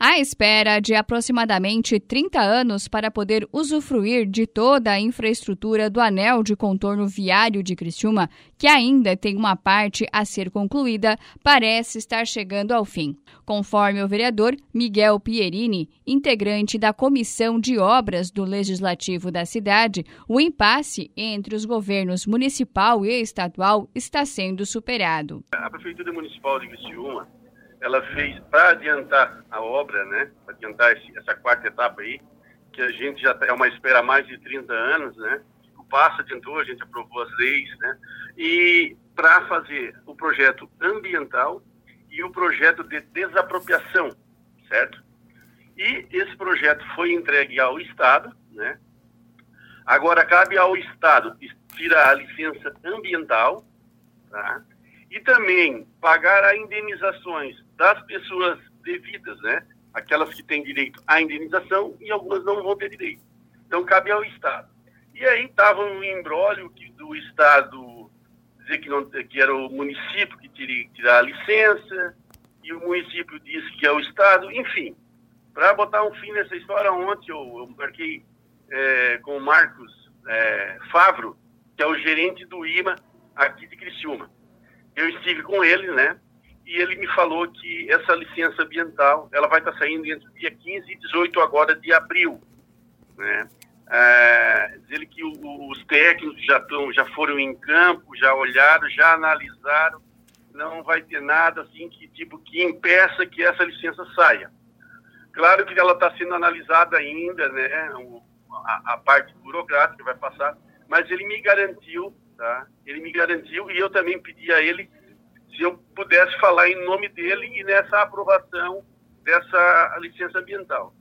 À espera de aproximadamente 30 anos para poder usufruir de toda a infraestrutura do anel de contorno viário de Criciúma, que ainda tem uma parte a ser concluída, parece estar chegando ao fim. Conforme o vereador Miguel Pierini, integrante da Comissão de Obras do Legislativo da cidade, o impasse entre os governos municipal e estadual está sendo superado. A Prefeitura Municipal de Criciúma ela fez para adiantar a obra, né? Para adiantar esse, essa quarta etapa aí, que a gente já é uma espera há mais de 30 anos, né? O passo adiantou, a gente aprovou as leis, né? E para fazer o projeto ambiental e o projeto de desapropriação, certo? E esse projeto foi entregue ao Estado, né? Agora cabe ao Estado tirar a licença ambiental, tá? E também pagar as indenizações das pessoas devidas, né? Aquelas que têm direito à indenização e algumas não vão ter direito. Então, cabe ao Estado. E aí estava um embrólio do Estado dizer que, não, que era o município que teria que tirar a licença, e o município disse que é o Estado, enfim. Para botar um fim nessa história, ontem eu, eu marquei é, com o Marcos é, Favro, que é o gerente do IMA aqui de Criciúma. Eu estive com ele, né? e ele me falou que essa licença ambiental ela vai estar saindo entre o dia 15 e 18 agora de abril. Né? É, ele que o, os técnicos já, tão, já foram em campo, já olharam, já analisaram, não vai ter nada assim que tipo que impeça que essa licença saia. Claro que ela está sendo analisada ainda, né? A, a, parte burocrática vai passar, mas ele me garantiu, tá? Ele me garantiu e eu também pedi a ele se eu pudesse falar em nome dele e nessa aprovação dessa licença ambiental.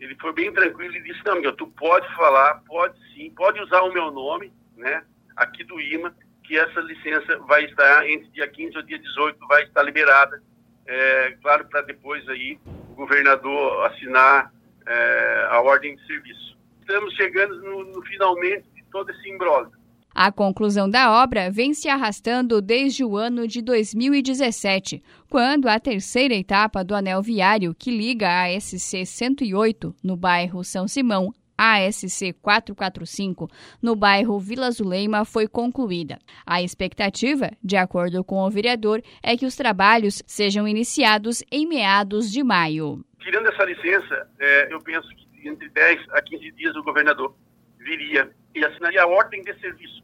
Ele foi bem tranquilo e disse, não, meu, tu pode falar, pode sim, pode usar o meu nome, né, aqui do IMA, que essa licença vai estar entre dia 15 e dia 18, vai estar liberada, é, claro, para depois aí o governador assinar é, a ordem de serviço. Estamos chegando no, no finalmente de todo esse imbróglio. A conclusão da obra vem se arrastando desde o ano de 2017, quando a terceira etapa do anel viário que liga a SC 108 no bairro São Simão a SC 445 no bairro Vila Zuleima foi concluída. A expectativa, de acordo com o vereador, é que os trabalhos sejam iniciados em meados de maio. Tirando essa licença, é, eu penso que entre 10 a 15 dias o governador viria e assinaria a ordem de serviço,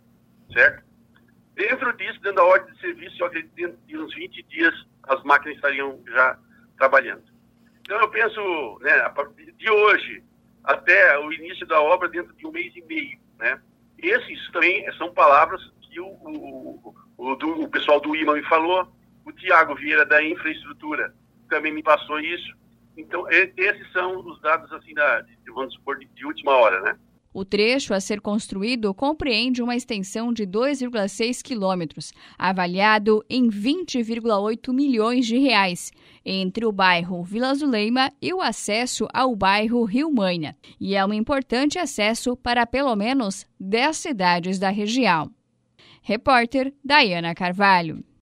certo? Dentro disso, dentro da ordem de serviço, eu acredito que dentro de uns 20 dias as máquinas estariam já trabalhando. Então, eu penso, né, de hoje até o início da obra, dentro de um mês e meio, né? Esses também são palavras que o, o, o, do, o pessoal do IMA me falou, o Tiago Vieira da Infraestrutura também me passou isso. Então, esses são os dados, assim, da, vamos supor, de, de última hora, né? O trecho a ser construído compreende uma extensão de 2,6 quilômetros, avaliado em 20,8 milhões de reais, entre o bairro Vila Zuleima e o acesso ao bairro Rio Maina, e é um importante acesso para pelo menos 10 cidades da região. Repórter Dayana Carvalho.